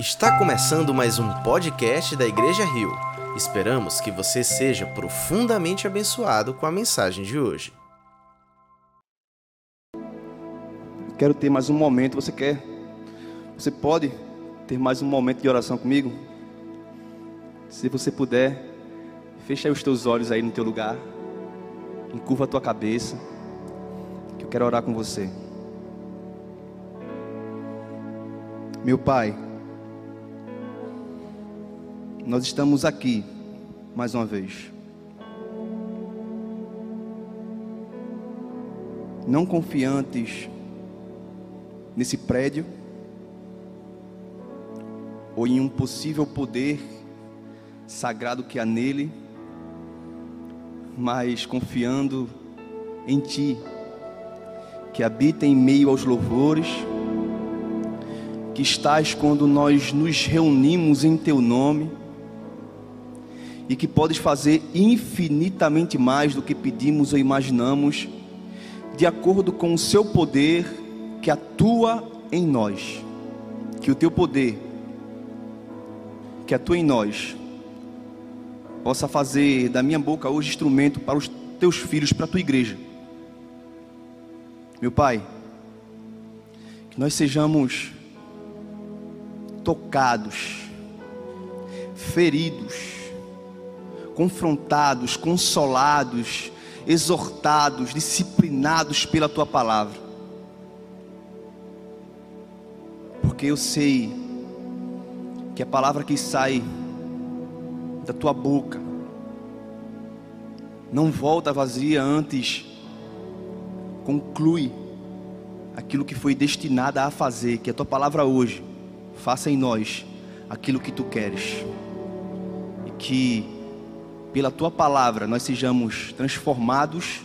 Está começando mais um podcast da Igreja Rio. Esperamos que você seja profundamente abençoado com a mensagem de hoje. Quero ter mais um momento. Você quer? Você pode ter mais um momento de oração comigo? Se você puder, fecha os teus olhos aí no teu lugar. Encurva a tua cabeça. Que eu quero orar com você. Meu Pai, nós estamos aqui mais uma vez. Não confiantes nesse prédio ou em um possível poder sagrado que há nele, mas confiando em Ti, que habita em meio aos louvores que estás quando nós nos reunimos em teu nome e que podes fazer infinitamente mais do que pedimos ou imaginamos, de acordo com o seu poder que atua em nós. Que o teu poder que atua em nós possa fazer da minha boca hoje instrumento para os teus filhos, para a tua igreja. Meu Pai, que nós sejamos tocados, feridos, confrontados, consolados, exortados, disciplinados pela tua palavra. Porque eu sei que a palavra que sai da tua boca não volta vazia antes conclui aquilo que foi destinada a fazer, que a tua palavra hoje faça em nós aquilo que tu queres. E que pela tua palavra nós sejamos transformados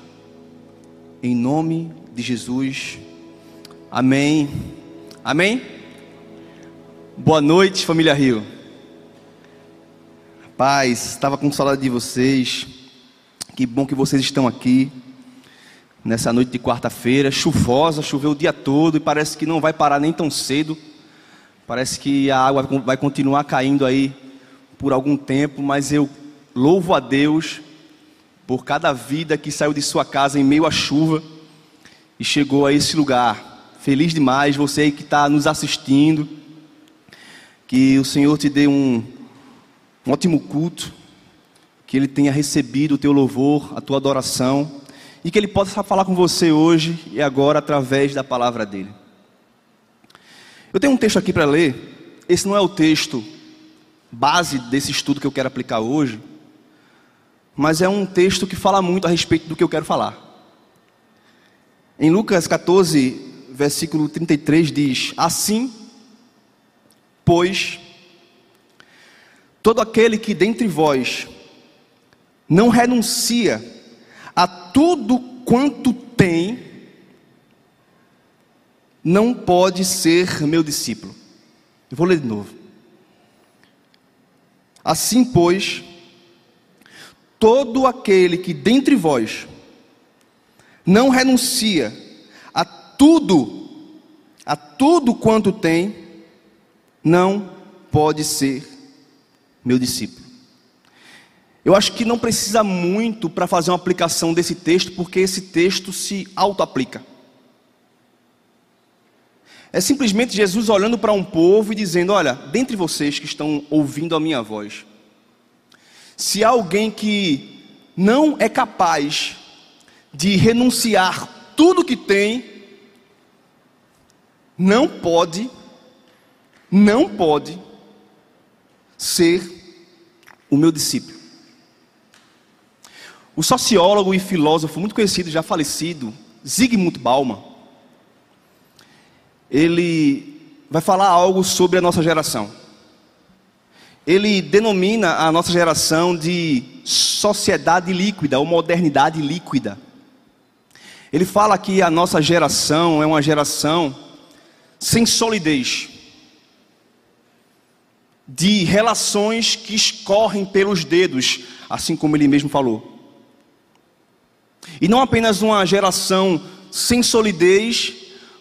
em nome de Jesus. Amém. Amém. Boa noite, família Rio. Paz, estava com saudade de vocês. Que bom que vocês estão aqui nessa noite de quarta-feira, chuvosa, choveu o dia todo e parece que não vai parar nem tão cedo. Parece que a água vai continuar caindo aí por algum tempo, mas eu louvo a Deus por cada vida que saiu de sua casa em meio à chuva e chegou a esse lugar. Feliz demais você que está nos assistindo. Que o Senhor te dê um, um ótimo culto, que Ele tenha recebido o teu louvor, a tua adoração, e que Ele possa falar com você hoje e agora através da palavra dEle. Eu tenho um texto aqui para ler. Esse não é o texto base desse estudo que eu quero aplicar hoje, mas é um texto que fala muito a respeito do que eu quero falar. Em Lucas 14, versículo 33 diz: Assim, pois, todo aquele que dentre vós não renuncia a tudo quanto tem, não pode ser meu discípulo. Eu vou ler de novo. Assim, pois, todo aquele que dentre vós não renuncia a tudo, a tudo quanto tem, não pode ser meu discípulo. Eu acho que não precisa muito para fazer uma aplicação desse texto, porque esse texto se auto-aplica. É simplesmente Jesus olhando para um povo e dizendo: Olha, dentre vocês que estão ouvindo a minha voz, se alguém que não é capaz de renunciar tudo que tem, não pode, não pode ser o meu discípulo. O sociólogo e filósofo muito conhecido, já falecido, Zygmunt Bauman, ele vai falar algo sobre a nossa geração. Ele denomina a nossa geração de sociedade líquida ou modernidade líquida. Ele fala que a nossa geração é uma geração sem solidez, de relações que escorrem pelos dedos, assim como ele mesmo falou. E não apenas uma geração sem solidez,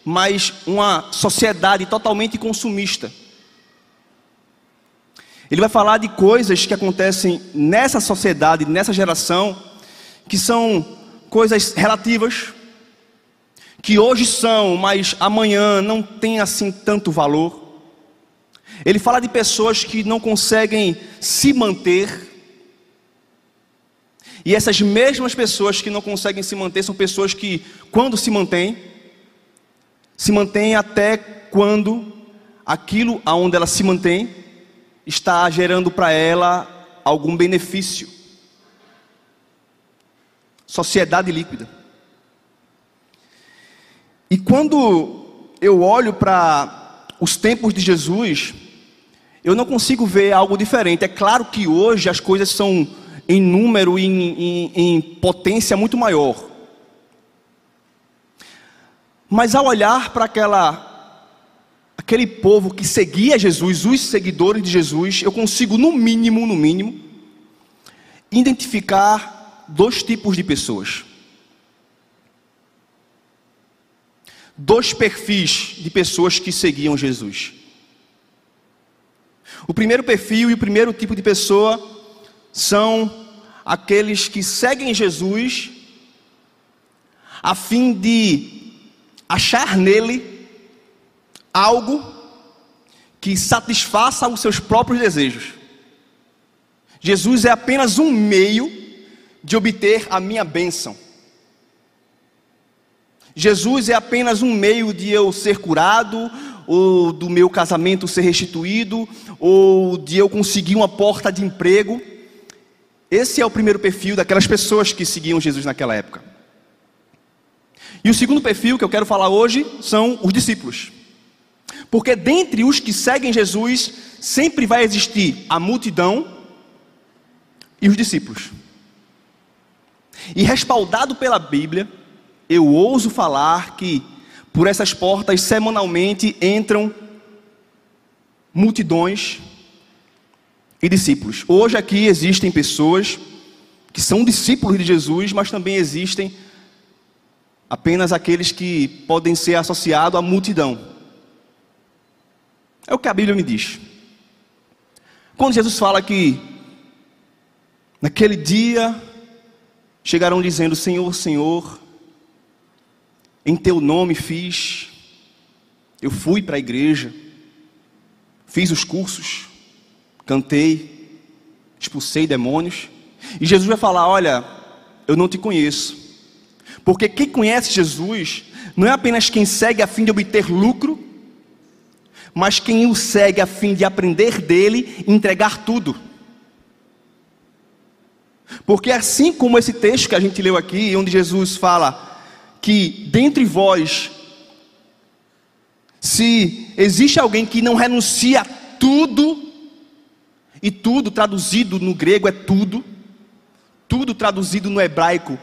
mas uma sociedade totalmente consumista. Ele vai falar de coisas que acontecem nessa sociedade, nessa geração, que são coisas relativas, que hoje são, mas amanhã não tem assim tanto valor. Ele fala de pessoas que não conseguem se manter. E essas mesmas pessoas que não conseguem se manter são pessoas que, quando se mantêm, se mantêm até quando aquilo aonde ela se mantém está gerando para ela algum benefício. Sociedade líquida. E quando eu olho para os tempos de Jesus, eu não consigo ver algo diferente. É claro que hoje as coisas são em número e em, em, em potência muito maior. Mas ao olhar para aquela aquele povo que seguia Jesus, os seguidores de Jesus, eu consigo no mínimo, no mínimo, identificar dois tipos de pessoas. Dois perfis de pessoas que seguiam Jesus. O primeiro perfil e o primeiro tipo de pessoa são aqueles que seguem Jesus a fim de achar nele algo que satisfaça os seus próprios desejos. Jesus é apenas um meio de obter a minha bênção. Jesus é apenas um meio de eu ser curado, ou do meu casamento ser restituído, ou de eu conseguir uma porta de emprego. Esse é o primeiro perfil daquelas pessoas que seguiam Jesus naquela época. E o segundo perfil que eu quero falar hoje são os discípulos. Porque dentre os que seguem Jesus, sempre vai existir a multidão e os discípulos. E respaldado pela Bíblia, eu ouso falar que por essas portas semanalmente entram multidões e discípulos. Hoje aqui existem pessoas que são discípulos de Jesus, mas também existem apenas aqueles que podem ser associados à multidão. É o que a Bíblia me diz. Quando Jesus fala que naquele dia chegarão dizendo: Senhor, Senhor, em teu nome fiz. Eu fui para a igreja, fiz os cursos, cantei, expulsei demônios. E Jesus vai falar: Olha, eu não te conheço. Porque quem conhece Jesus não é apenas quem segue a fim de obter lucro, mas quem o segue a fim de aprender dele entregar tudo. Porque assim como esse texto que a gente leu aqui, onde Jesus fala que dentre vós, se existe alguém que não renuncia a tudo, e tudo traduzido no grego é tudo, tudo traduzido no hebraico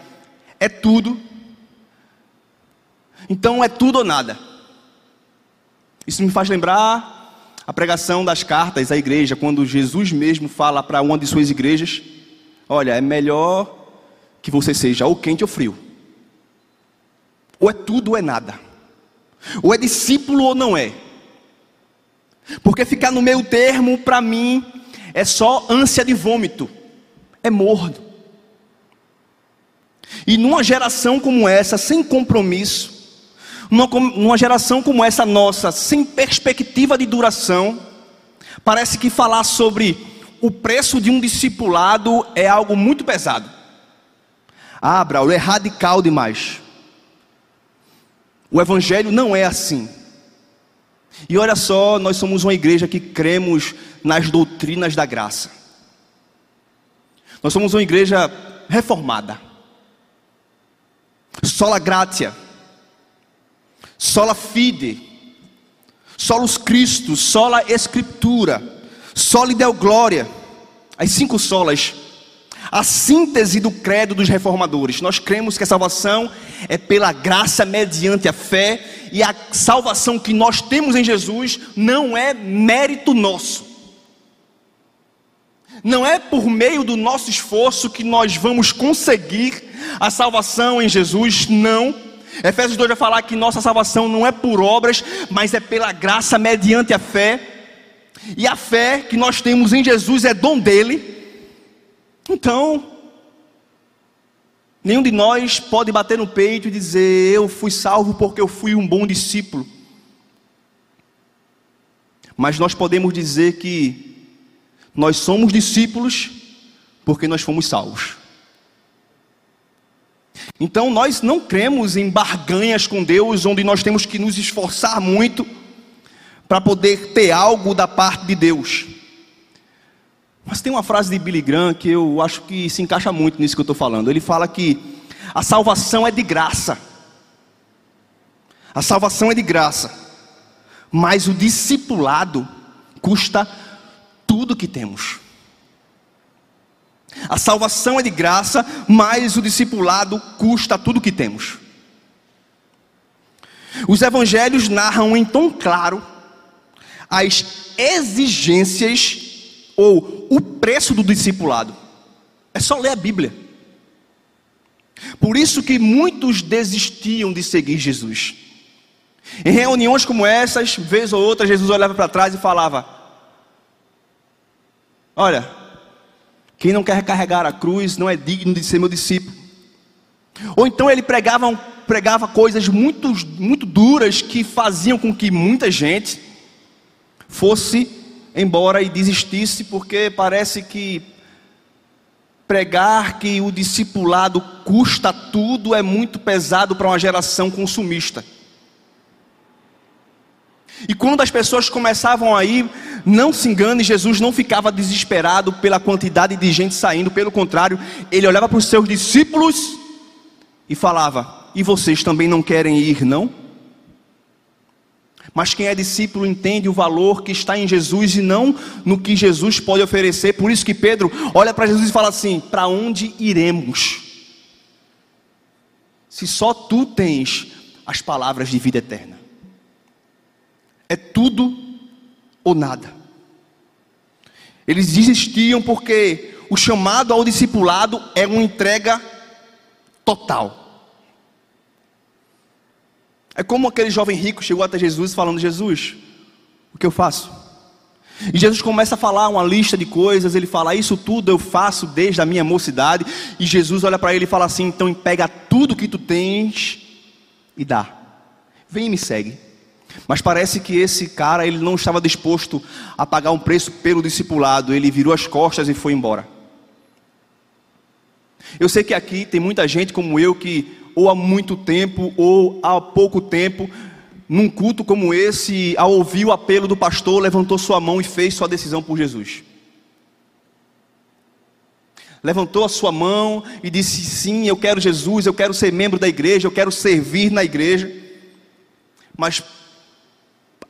é tudo, então é tudo ou nada. Isso me faz lembrar a pregação das cartas à igreja, quando Jesus mesmo fala para uma de suas igrejas: Olha, é melhor que você seja ou quente ou frio. Ou é tudo ou é nada. Ou é discípulo ou não é. Porque ficar no meio termo, para mim, é só ânsia de vômito. É morno. E numa geração como essa, sem compromisso, numa, numa geração como essa nossa, sem perspectiva de duração, parece que falar sobre o preço de um discipulado é algo muito pesado. Ah, Braulio, é radical demais. O Evangelho não é assim. E olha só, nós somos uma igreja que cremos nas doutrinas da graça. Nós somos uma igreja reformada. Sola gratia. Sola fide. Solus Christus, sola escritura, soli deo glória. As cinco solas a síntese do credo dos reformadores. Nós cremos que a salvação é pela graça mediante a fé, e a salvação que nós temos em Jesus não é mérito nosso. Não é por meio do nosso esforço que nós vamos conseguir a salvação em Jesus, não. Efésios 2 vai falar que nossa salvação não é por obras, mas é pela graça mediante a fé. e a fé que nós temos em Jesus é dom dele, então, nenhum de nós pode bater no peito e dizer: Eu fui salvo porque eu fui um bom discípulo. Mas nós podemos dizer que nós somos discípulos porque nós fomos salvos. Então nós não cremos em barganhas com Deus, onde nós temos que nos esforçar muito para poder ter algo da parte de Deus. Mas tem uma frase de Billy Graham que eu acho que se encaixa muito nisso que eu estou falando. Ele fala que a salvação é de graça. A salvação é de graça. Mas o discipulado custa tudo que temos. A salvação é de graça, mas o discipulado custa tudo que temos. Os evangelhos narram em tom claro as exigências ou o preço do discipulado. É só ler a Bíblia. Por isso que muitos desistiam de seguir Jesus. Em reuniões como essas, vez ou outra, Jesus olhava para trás e falava: Olha, quem não quer carregar a cruz não é digno de ser meu discípulo. Ou então ele pregava, pregava coisas muito, muito duras que faziam com que muita gente fosse embora e desistisse, porque parece que pregar que o discipulado custa tudo é muito pesado para uma geração consumista. E quando as pessoas começavam a ir, não se engane, Jesus não ficava desesperado pela quantidade de gente saindo, pelo contrário, ele olhava para os seus discípulos e falava: E vocês também não querem ir, não? Mas quem é discípulo entende o valor que está em Jesus e não no que Jesus pode oferecer. Por isso que Pedro olha para Jesus e fala assim: Para onde iremos? Se só tu tens as palavras de vida eterna. É tudo ou nada. Eles desistiam porque o chamado ao discipulado é uma entrega total. É como aquele jovem rico chegou até Jesus falando: Jesus, o que eu faço? E Jesus começa a falar uma lista de coisas, ele fala: Isso tudo eu faço desde a minha mocidade. E Jesus olha para ele e fala assim: Então pega tudo que tu tens e dá. Vem e me segue. Mas parece que esse cara ele não estava disposto a pagar um preço pelo discipulado, ele virou as costas e foi embora. Eu sei que aqui tem muita gente como eu que ou há muito tempo, ou há pouco tempo, num culto como esse, ao ouvir o apelo do pastor, levantou sua mão e fez sua decisão por Jesus. Levantou a sua mão e disse: Sim, eu quero Jesus, eu quero ser membro da igreja, eu quero servir na igreja. Mas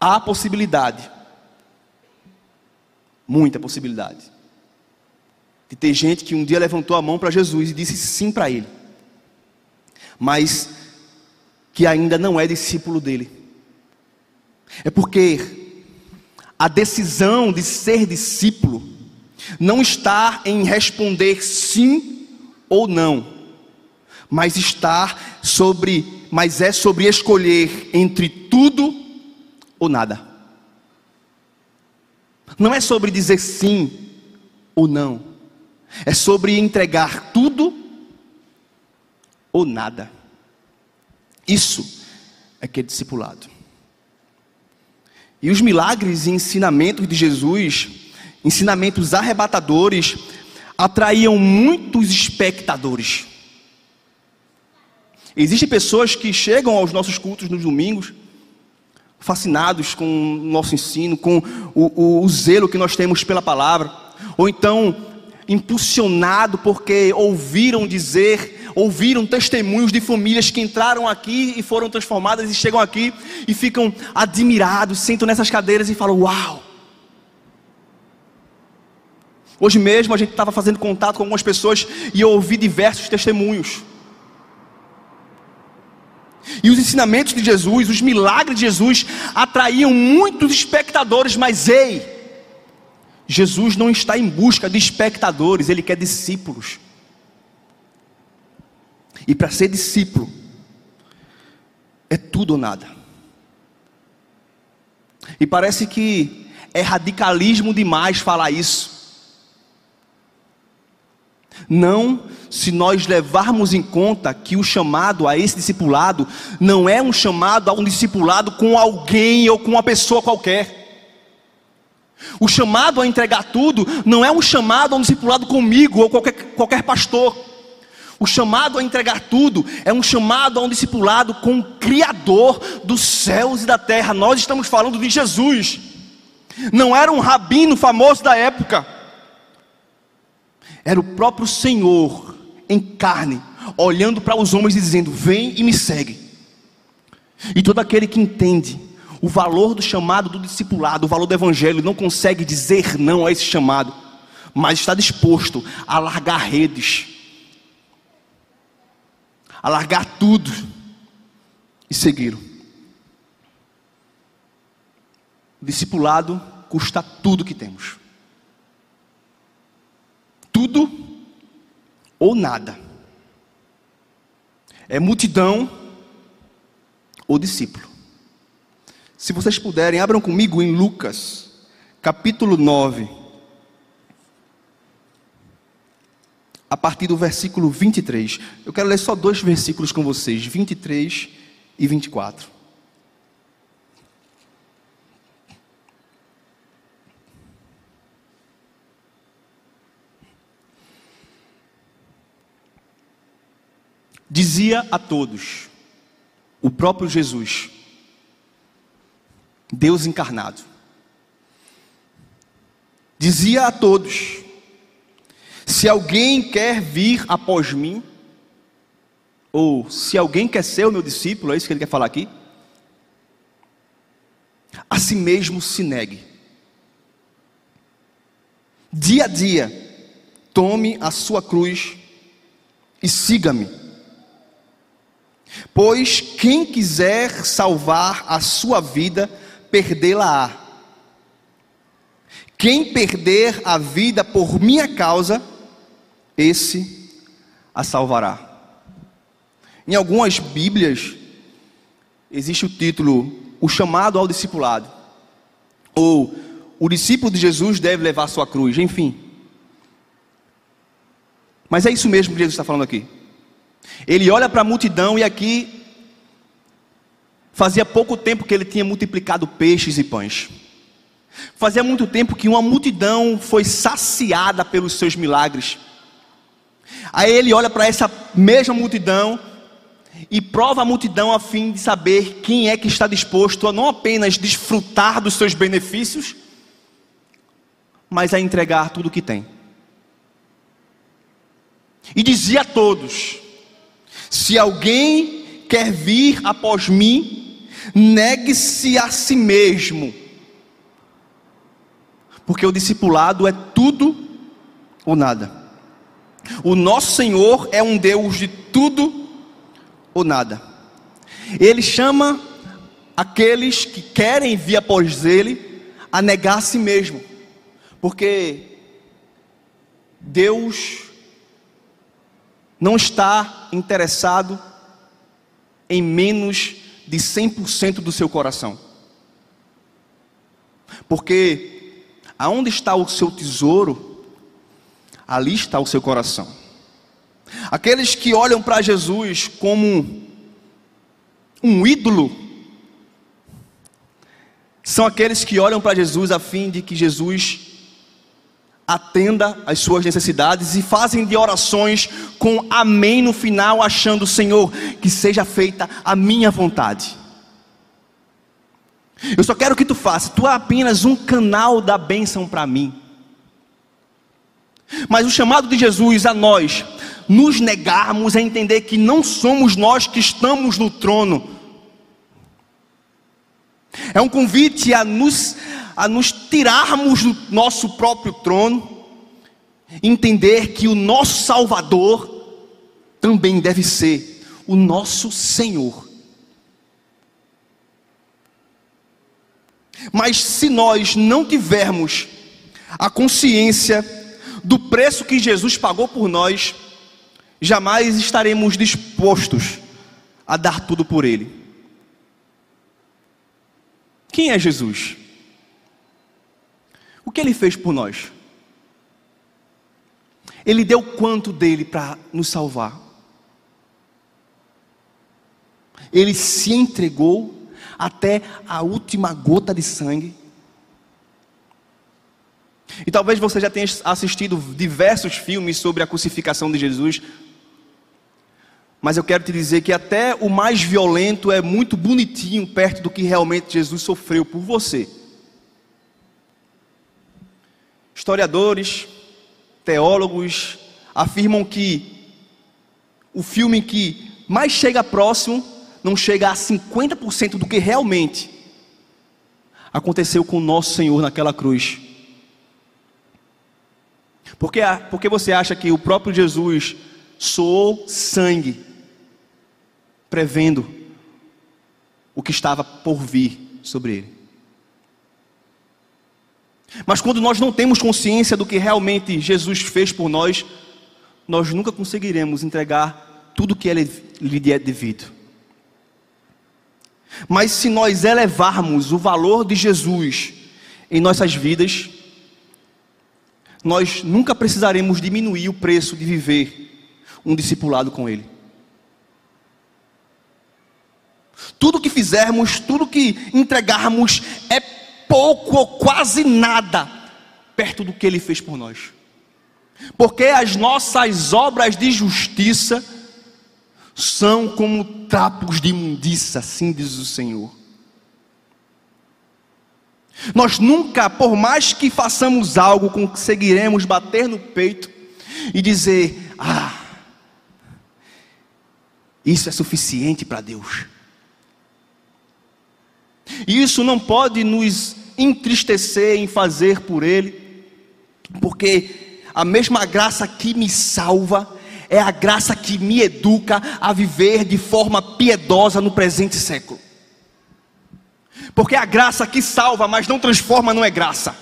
há possibilidade, muita possibilidade, de ter gente que um dia levantou a mão para Jesus e disse sim para ele. Mas que ainda não é discípulo dele. É porque a decisão de ser discípulo não está em responder sim ou não, mas está sobre, mas é sobre escolher entre tudo ou nada. Não é sobre dizer sim ou não. É sobre entregar tudo ou nada. Isso é que é discipulado. E os milagres e ensinamentos de Jesus, ensinamentos arrebatadores, atraíam muitos espectadores. Existem pessoas que chegam aos nossos cultos nos domingos, fascinados com o nosso ensino, com o, o, o zelo que nós temos pela palavra, ou então impulsionado porque ouviram dizer, ouviram testemunhos de famílias que entraram aqui e foram transformadas e chegam aqui e ficam admirados, sentam nessas cadeiras e falam: Uau! Hoje mesmo a gente estava fazendo contato com algumas pessoas e eu ouvi diversos testemunhos. E os ensinamentos de Jesus, os milagres de Jesus atraíam muitos espectadores, mas ei, Jesus não está em busca de espectadores, ele quer discípulos. E para ser discípulo, é tudo ou nada. E parece que é radicalismo demais falar isso. Não, se nós levarmos em conta que o chamado a esse discipulado não é um chamado a um discipulado com alguém ou com uma pessoa qualquer. O chamado a entregar tudo não é um chamado a um discipulado comigo ou qualquer, qualquer pastor. O chamado a entregar tudo é um chamado a um discipulado com o Criador dos céus e da terra. Nós estamos falando de Jesus. Não era um rabino famoso da época. Era o próprio Senhor em carne, olhando para os homens e dizendo: Vem e me segue. E todo aquele que entende o valor do chamado do discipulado, o valor do evangelho, não consegue dizer não a esse chamado, mas está disposto a largar redes, a largar tudo e seguir. O discipulado custa tudo que temos tudo ou nada. É multidão ou discípulo. Se vocês puderem, abram comigo em Lucas, capítulo 9, a partir do versículo 23. Eu quero ler só dois versículos com vocês, 23 e 24. Dizia a todos, o próprio Jesus, Deus encarnado, dizia a todos: se alguém quer vir após mim, ou se alguém quer ser o meu discípulo, é isso que ele quer falar aqui? A si mesmo se negue. Dia a dia, tome a sua cruz e siga-me. Pois quem quiser salvar a sua vida, perdê-la-á. Quem perder a vida por minha causa, esse a salvará. Em algumas Bíblias, existe o título O chamado ao discipulado, ou O discípulo de Jesus deve levar sua cruz, enfim. Mas é isso mesmo que Jesus está falando aqui. Ele olha para a multidão e aqui fazia pouco tempo que ele tinha multiplicado peixes e pães. Fazia muito tempo que uma multidão foi saciada pelos seus milagres. Aí ele olha para essa mesma multidão e prova a multidão a fim de saber quem é que está disposto a não apenas desfrutar dos seus benefícios, mas a entregar tudo o que tem. E dizia a todos: se alguém quer vir após mim, negue-se a si mesmo. Porque o discipulado é tudo ou nada. O nosso Senhor é um Deus de tudo ou nada. Ele chama aqueles que querem vir após Ele a negar a si mesmo. Porque Deus não está interessado em menos de 100% do seu coração. Porque aonde está o seu tesouro, ali está o seu coração. Aqueles que olham para Jesus como um ídolo, são aqueles que olham para Jesus a fim de que Jesus atenda às suas necessidades e fazem de orações com amém no final, achando, Senhor, que seja feita a minha vontade. Eu só quero que tu faça, tu é apenas um canal da bênção para mim. Mas o chamado de Jesus a nós, nos negarmos a entender que não somos nós que estamos no trono, é um convite a nos a nos tirarmos do nosso próprio trono, entender que o nosso Salvador também deve ser o nosso Senhor. Mas se nós não tivermos a consciência do preço que Jesus pagou por nós, jamais estaremos dispostos a dar tudo por Ele. Quem é Jesus? O que ele fez por nós? Ele deu quanto dele para nos salvar? Ele se entregou até a última gota de sangue. E talvez você já tenha assistido diversos filmes sobre a crucificação de Jesus. Mas eu quero te dizer que até o mais violento é muito bonitinho perto do que realmente Jesus sofreu por você. Historiadores, teólogos afirmam que o filme que mais chega próximo não chega a 50% do que realmente aconteceu com o nosso Senhor naquela cruz. Porque, porque você acha que o próprio Jesus soou sangue, prevendo o que estava por vir sobre ele. Mas quando nós não temos consciência do que realmente Jesus fez por nós, nós nunca conseguiremos entregar tudo que lhe é devido. Mas se nós elevarmos o valor de Jesus em nossas vidas, nós nunca precisaremos diminuir o preço de viver um discipulado com Ele. Tudo que fizermos, tudo que entregarmos é pouco ou quase nada perto do que Ele fez por nós. Porque as nossas obras de justiça são como trapos de imundícia, assim diz o Senhor. Nós nunca, por mais que façamos algo, conseguiremos bater no peito e dizer: Ah, isso é suficiente para Deus. E isso não pode nos entristecer em fazer por Ele, porque a mesma graça que me salva é a graça que me educa a viver de forma piedosa no presente século. Porque a graça que salva, mas não transforma, não é graça.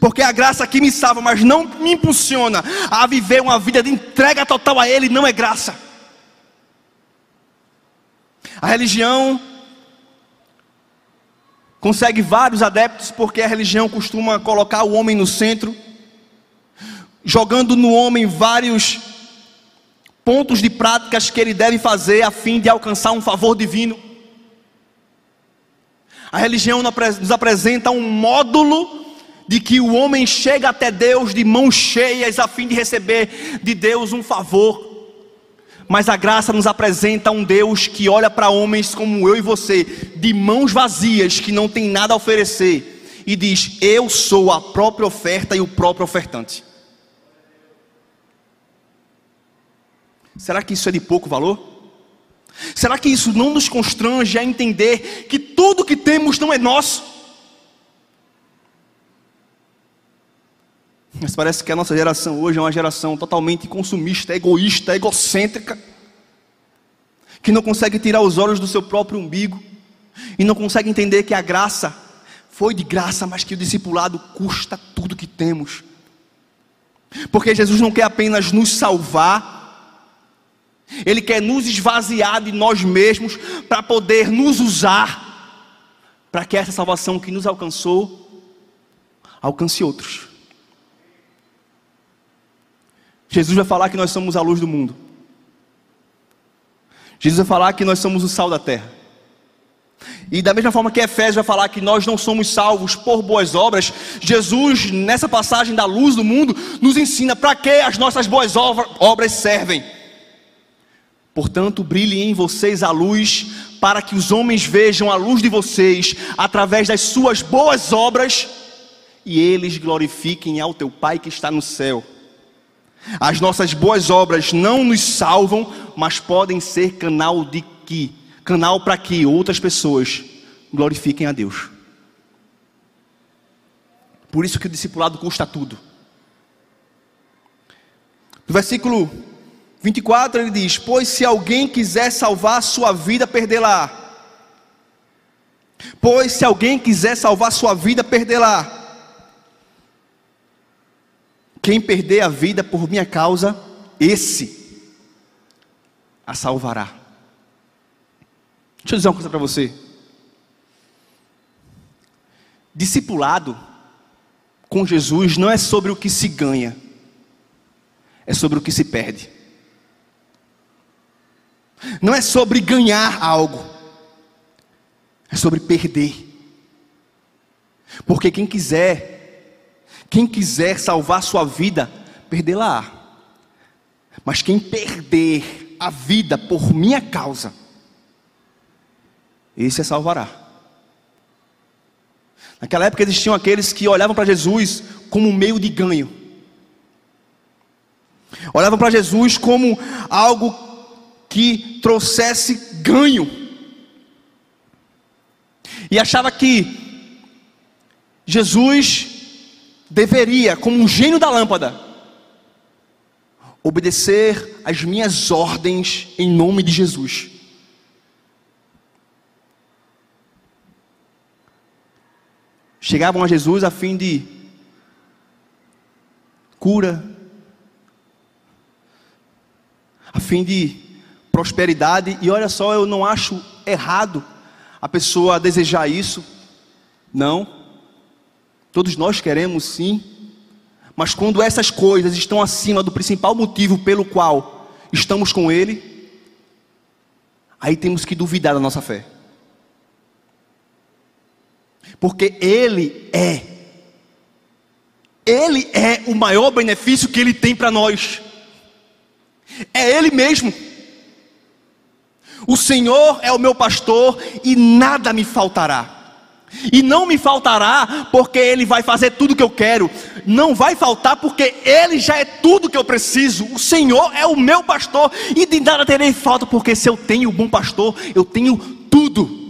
Porque a graça que me salva, mas não me impulsiona a viver uma vida de entrega total a Ele, não é graça. A religião consegue vários adeptos porque a religião costuma colocar o homem no centro jogando no homem vários pontos de práticas que ele deve fazer a fim de alcançar um favor divino. A religião nos apresenta um módulo de que o homem chega até Deus de mãos cheias a fim de receber de Deus um favor. Mas a graça nos apresenta um Deus que olha para homens como eu e você, de mãos vazias, que não tem nada a oferecer, e diz: Eu sou a própria oferta e o próprio ofertante. Será que isso é de pouco valor? Será que isso não nos constrange a entender que tudo que temos não é nosso? Mas parece que a nossa geração hoje é uma geração totalmente consumista, egoísta, egocêntrica, que não consegue tirar os olhos do seu próprio umbigo e não consegue entender que a graça foi de graça, mas que o discipulado custa tudo que temos. Porque Jesus não quer apenas nos salvar, ele quer nos esvaziar de nós mesmos para poder nos usar para que essa salvação que nos alcançou alcance outros. Jesus vai falar que nós somos a luz do mundo. Jesus vai falar que nós somos o sal da terra. E da mesma forma que Efésios vai falar que nós não somos salvos por boas obras, Jesus, nessa passagem da luz do mundo, nos ensina para que as nossas boas obras servem. Portanto, brilhe em vocês a luz, para que os homens vejam a luz de vocês através das suas boas obras e eles glorifiquem ao teu Pai que está no céu. As nossas boas obras não nos salvam, mas podem ser canal de que, canal para que outras pessoas glorifiquem a Deus. Por isso que o discipulado custa tudo. No versículo 24 ele diz: Pois se alguém quiser salvar sua vida, perdê-la. Pois se alguém quiser salvar sua vida, perdê-la. Quem perder a vida por minha causa, esse a salvará. Deixa eu dizer uma coisa para você. discipulado com Jesus não é sobre o que se ganha, é sobre o que se perde. Não é sobre ganhar algo, é sobre perder. Porque quem quiser, quem quiser salvar sua vida, perdê-la. Mas quem perder a vida por minha causa, esse é salvará. Naquela época existiam aqueles que olhavam para Jesus como um meio de ganho. Olhavam para Jesus como algo que trouxesse ganho. E achava que Jesus deveria, como um gênio da lâmpada, obedecer às minhas ordens em nome de Jesus. Chegavam a Jesus a fim de cura, a fim de prosperidade, e olha só, eu não acho errado a pessoa desejar isso, não, todos nós queremos sim, mas quando essas coisas estão acima do principal motivo pelo qual estamos com Ele, aí temos que duvidar da nossa fé, porque Ele é, Ele é o maior benefício que Ele tem para nós, é Ele mesmo. O Senhor é o meu pastor e nada me faltará. E não me faltará porque Ele vai fazer tudo o que eu quero. Não vai faltar porque Ele já é tudo que eu preciso. O Senhor é o meu pastor e de nada terei falta porque se eu tenho o bom pastor, eu tenho tudo.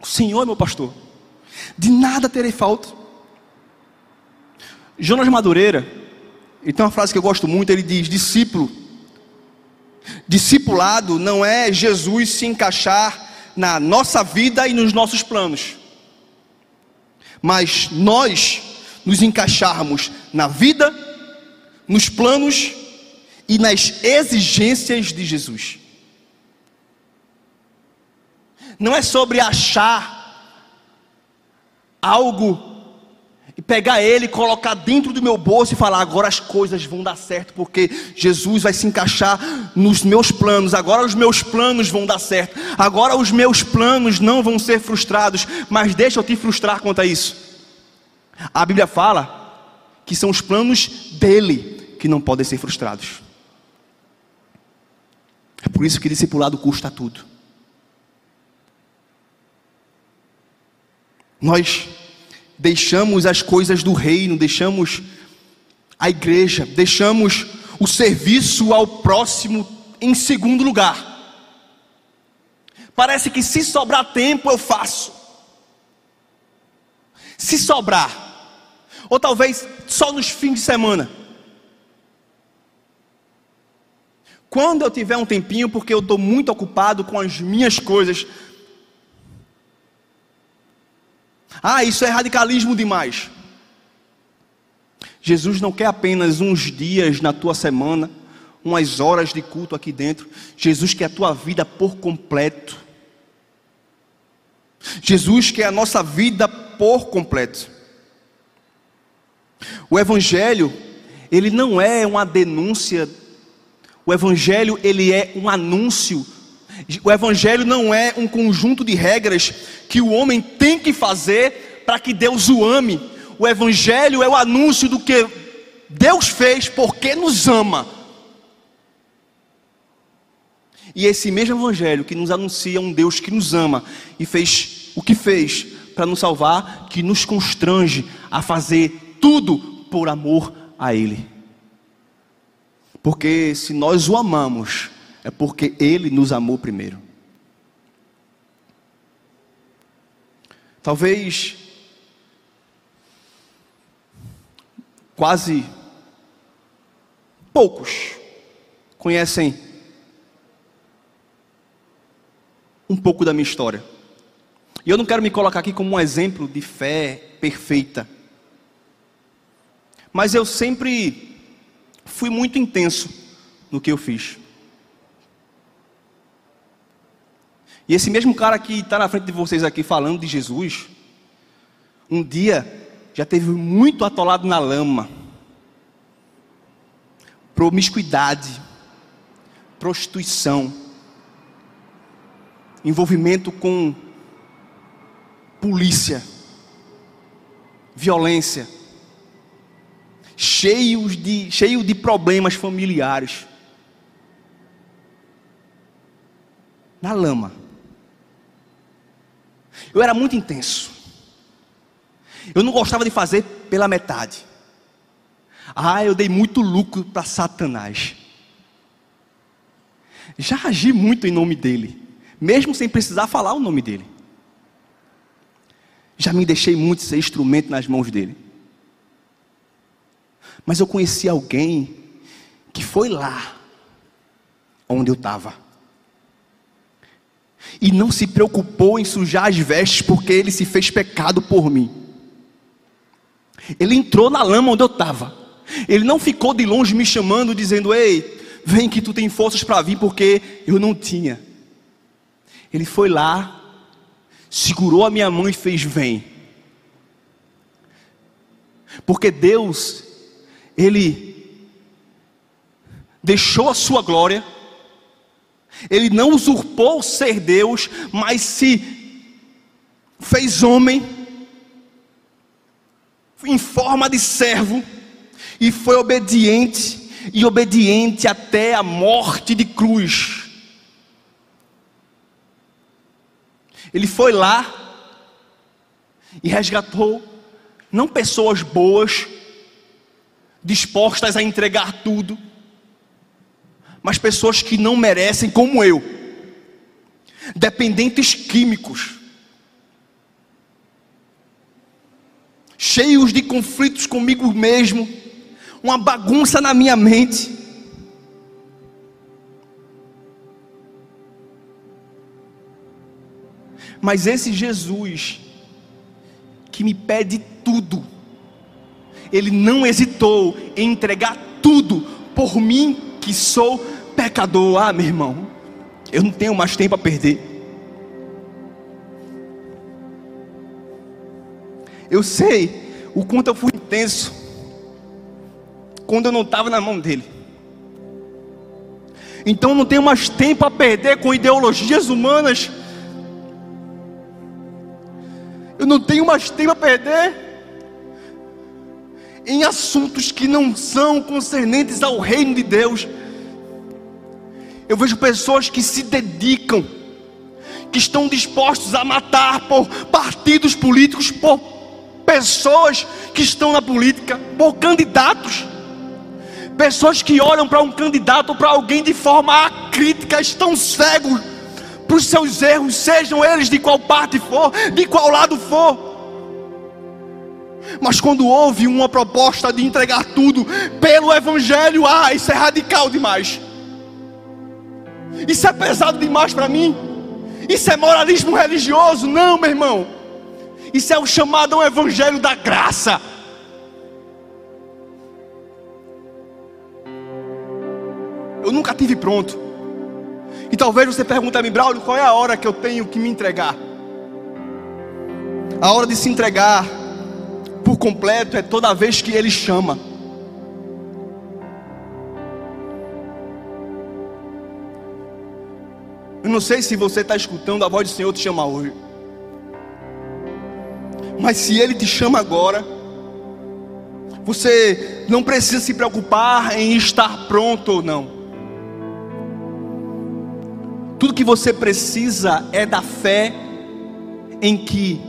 O Senhor é meu pastor. De nada terei falta. Jonas Madureira, ele tem uma frase que eu gosto muito, ele diz: discípulo Discipulado não é Jesus se encaixar na nossa vida e nos nossos planos, mas nós nos encaixarmos na vida, nos planos e nas exigências de Jesus. Não é sobre achar algo e pegar ele, colocar dentro do meu bolso e falar: agora as coisas vão dar certo, porque Jesus vai se encaixar nos meus planos. Agora os meus planos vão dar certo. Agora os meus planos não vão ser frustrados. Mas deixa eu te frustrar quanto a isso. A Bíblia fala que são os planos dele que não podem ser frustrados. É por isso que discipulado custa tudo. Nós deixamos as coisas do reino, deixamos a igreja, deixamos o serviço ao próximo em segundo lugar. Parece que se sobrar tempo eu faço. Se sobrar, ou talvez só nos fins de semana. Quando eu tiver um tempinho, porque eu estou muito ocupado com as minhas coisas, Ah, isso é radicalismo demais. Jesus não quer apenas uns dias na tua semana, umas horas de culto aqui dentro. Jesus quer a tua vida por completo. Jesus quer a nossa vida por completo. O evangelho, ele não é uma denúncia. O evangelho, ele é um anúncio o Evangelho não é um conjunto de regras que o homem tem que fazer para que Deus o ame. O Evangelho é o anúncio do que Deus fez porque nos ama. E esse mesmo Evangelho que nos anuncia um Deus que nos ama e fez o que fez para nos salvar, que nos constrange a fazer tudo por amor a Ele. Porque se nós o amamos, é porque Ele nos amou primeiro. Talvez quase poucos conhecem um pouco da minha história. E eu não quero me colocar aqui como um exemplo de fé perfeita. Mas eu sempre fui muito intenso no que eu fiz. E esse mesmo cara que está na frente de vocês aqui falando de Jesus, um dia já teve muito atolado na lama, promiscuidade, prostituição, envolvimento com polícia, violência, cheios de, cheio de problemas familiares. Na lama. Eu era muito intenso. Eu não gostava de fazer pela metade. Ah, eu dei muito lucro para Satanás. Já agi muito em nome dele, mesmo sem precisar falar o nome dele. Já me deixei muito ser instrumento nas mãos dele. Mas eu conheci alguém que foi lá onde eu estava. E não se preocupou em sujar as vestes porque ele se fez pecado por mim. Ele entrou na lama onde eu estava. Ele não ficou de longe me chamando, dizendo: Ei, vem que tu tem forças para vir, porque eu não tinha. Ele foi lá, segurou a minha mão e fez: Vem. Porque Deus, Ele deixou a sua glória, Ele não usurpou ser Deus, mas se fez homem, em forma de servo, e foi obediente, e obediente até a morte de cruz. Ele foi lá e resgatou não pessoas boas, dispostas a entregar tudo, mas pessoas que não merecem, como eu, dependentes químicos, cheios de conflitos comigo mesmo, uma bagunça na minha mente. Mas esse Jesus, que me pede tudo, ele não hesitou em entregar tudo por mim, que sou pecador. Ah, meu irmão, eu não tenho mais tempo a perder. Eu sei o quanto eu fui intenso quando eu não estava na mão dele. Então não tenho mais tempo a perder com ideologias humanas. Eu não tenho mais tempo a perder em assuntos que não são concernentes ao reino de Deus. Eu vejo pessoas que se dedicam, que estão dispostos a matar por partidos políticos, por pessoas que estão na política, por candidatos. Pessoas que olham para um candidato, para alguém de forma crítica, estão cegos para os seus erros, sejam eles de qual parte for, de qual lado for. Mas quando houve uma proposta de entregar tudo pelo Evangelho, ah, isso é radical demais. Isso é pesado demais para mim. Isso é moralismo religioso. Não, meu irmão. Isso é o chamado ao Evangelho da graça. Eu nunca tive pronto. E talvez você pergunte a mim, Braulio, qual é a hora que eu tenho que me entregar? A hora de se entregar por completo é toda vez que Ele chama. Eu não sei se você está escutando a voz do Senhor te chamar hoje. Mas se Ele te chama agora, você não precisa se preocupar em estar pronto ou não. Tudo que você precisa é da fé em que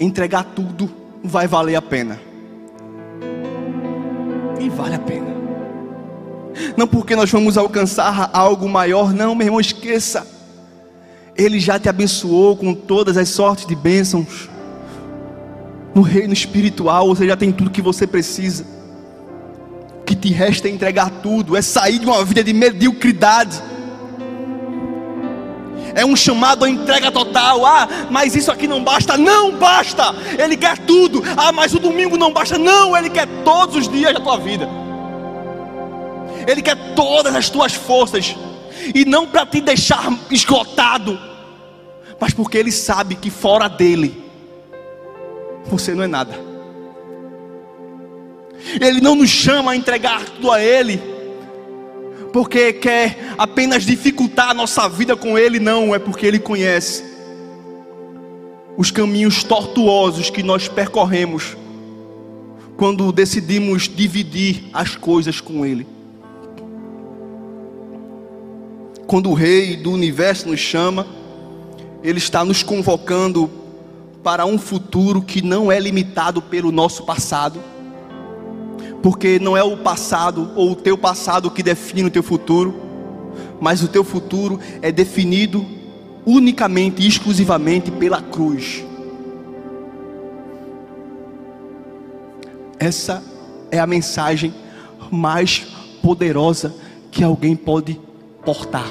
entregar tudo vai valer a pena. E vale a pena. Não porque nós vamos alcançar algo maior, não, meu irmão, esqueça. Ele já te abençoou com todas as sortes de bênçãos. No reino espiritual, você já tem tudo que você precisa. O que te resta é entregar tudo, é sair de uma vida de mediocridade é um chamado à entrega total. Ah, mas isso aqui não basta. Não basta. Ele quer tudo. Ah, mas o domingo não basta. Não, ele quer todos os dias da tua vida. Ele quer todas as tuas forças. E não para te deixar esgotado, mas porque Ele sabe que fora dele, você não é nada. Ele não nos chama a entregar tudo a Ele, porque quer apenas dificultar a nossa vida com Ele, não, é porque Ele conhece os caminhos tortuosos que nós percorremos quando decidimos dividir as coisas com Ele. Quando o Rei do universo nos chama, Ele está nos convocando para um futuro que não é limitado pelo nosso passado, porque não é o passado ou o teu passado que define o teu futuro, mas o teu futuro é definido unicamente e exclusivamente pela cruz. Essa é a mensagem mais poderosa que alguém pode portar.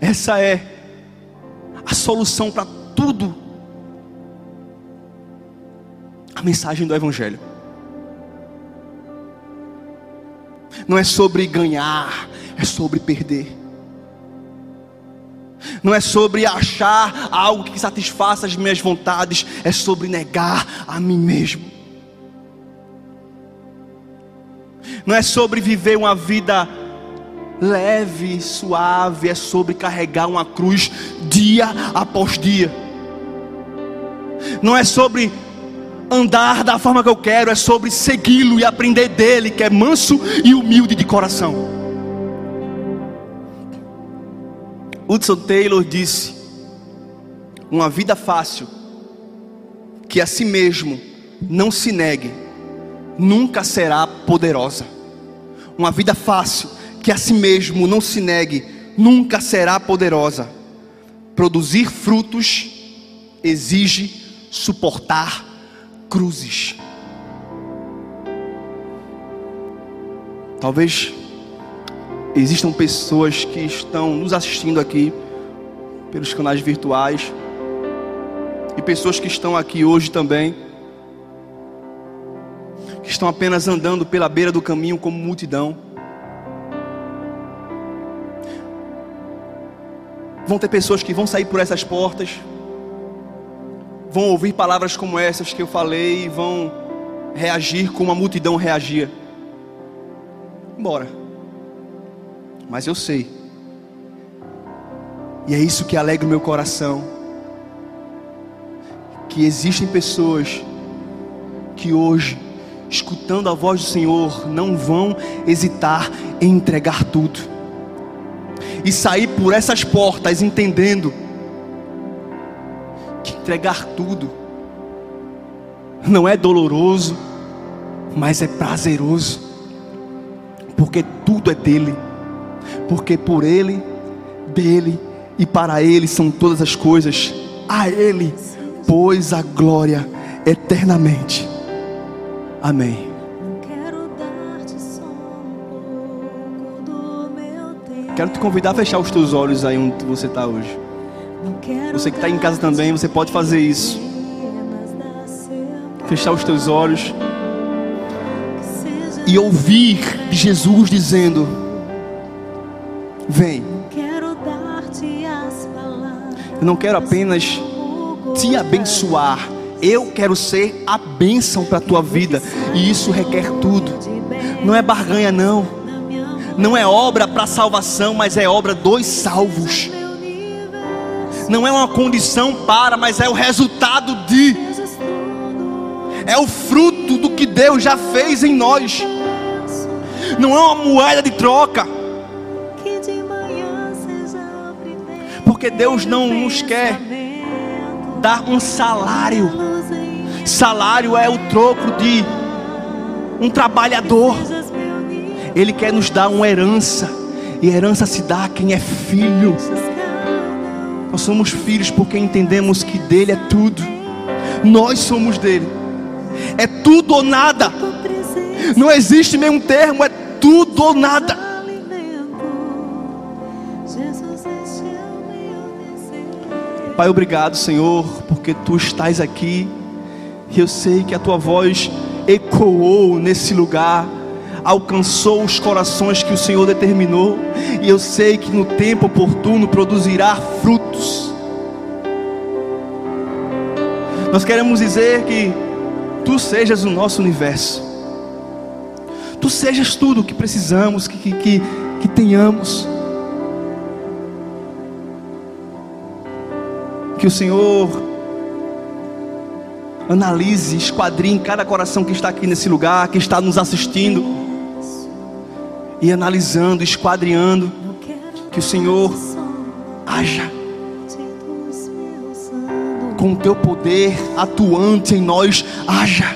Essa é a solução para tudo. A mensagem do Evangelho. Não é sobre ganhar, é sobre perder. Não é sobre achar algo que satisfaça as minhas vontades, é sobre negar a mim mesmo. Não é sobre viver uma vida leve, suave, é sobre carregar uma cruz dia após dia. Não é sobre andar da forma que eu quero, é sobre segui-lo e aprender dele, que é manso e humilde de coração. Hudson Taylor disse: Uma vida fácil, que a si mesmo não se negue, nunca será poderosa. Uma vida fácil, que a si mesmo não se negue, nunca será poderosa. Produzir frutos exige suportar cruzes. Talvez existam pessoas que estão nos assistindo aqui pelos canais virtuais e pessoas que estão aqui hoje também que estão apenas andando pela beira do caminho como multidão. Vão ter pessoas que vão sair por essas portas, vão ouvir palavras como essas que eu falei e vão reagir como a multidão reagia. Embora. Mas eu sei. E é isso que alegra o meu coração. Que existem pessoas que hoje, escutando a voz do Senhor, não vão hesitar em entregar tudo e sair por essas portas entendendo entregar tudo não é doloroso, mas é prazeroso, porque tudo é dele, porque por ele, dele e para ele são todas as coisas, a ele, pois a glória eternamente. Amém. Quero te convidar a fechar os teus olhos aí onde você está hoje. Você que está em casa também, você pode fazer isso. Fechar os teus olhos e ouvir Jesus dizendo: Vem. Eu não quero apenas te abençoar, eu quero ser a bênção para a tua vida, e isso requer tudo. Não é barganha, não não é obra para salvação, mas é obra dos salvos. Não é uma condição para, mas é o resultado de. É o fruto do que Deus já fez em nós. Não é uma moeda de troca. Porque Deus não nos quer dar um salário. Salário é o troco de um trabalhador. Ele quer nos dar uma herança, e herança se dá a quem é filho. Somos filhos porque entendemos que dele é tudo. Nós somos dele. É tudo ou nada. Não existe meio termo, é tudo ou nada. Pai, obrigado, Senhor, porque tu estás aqui. E eu sei que a tua voz ecoou nesse lugar alcançou os corações que o Senhor determinou, e eu sei que no tempo oportuno produzirá frutos. Nós queremos dizer que tu sejas o nosso universo, tu sejas tudo o que precisamos, que, que, que, que tenhamos. Que o Senhor analise, esquadrinhe cada coração que está aqui nesse lugar, que está nos assistindo, e analisando, esquadriando, que o Senhor haja com o teu poder atuante em nós, haja.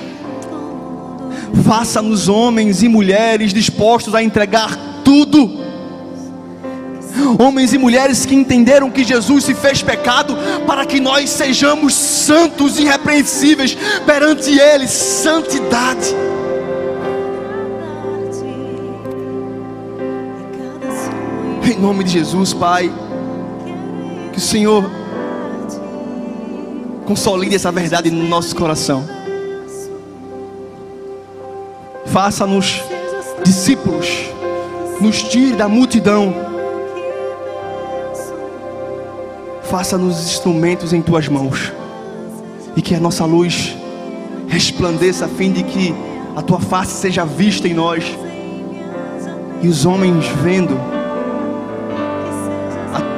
Faça-nos homens e mulheres dispostos a entregar tudo homens e mulheres que entenderam que Jesus se fez pecado para que nós sejamos santos e irrepreensíveis perante Ele santidade. Em nome de Jesus, Pai, que o Senhor consolide essa verdade no nosso coração. Faça-nos discípulos, nos tire da multidão. Faça-nos instrumentos em tuas mãos, e que a nossa luz resplandeça, a fim de que a tua face seja vista em nós, e os homens vendo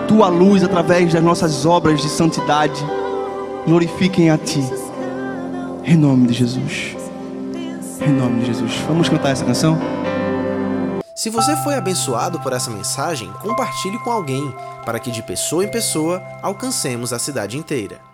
tua luz através das nossas obras de santidade, glorifiquem a ti, em nome de Jesus. Em nome de Jesus. Vamos cantar essa canção? Se você foi abençoado por essa mensagem, compartilhe com alguém, para que de pessoa em pessoa alcancemos a cidade inteira.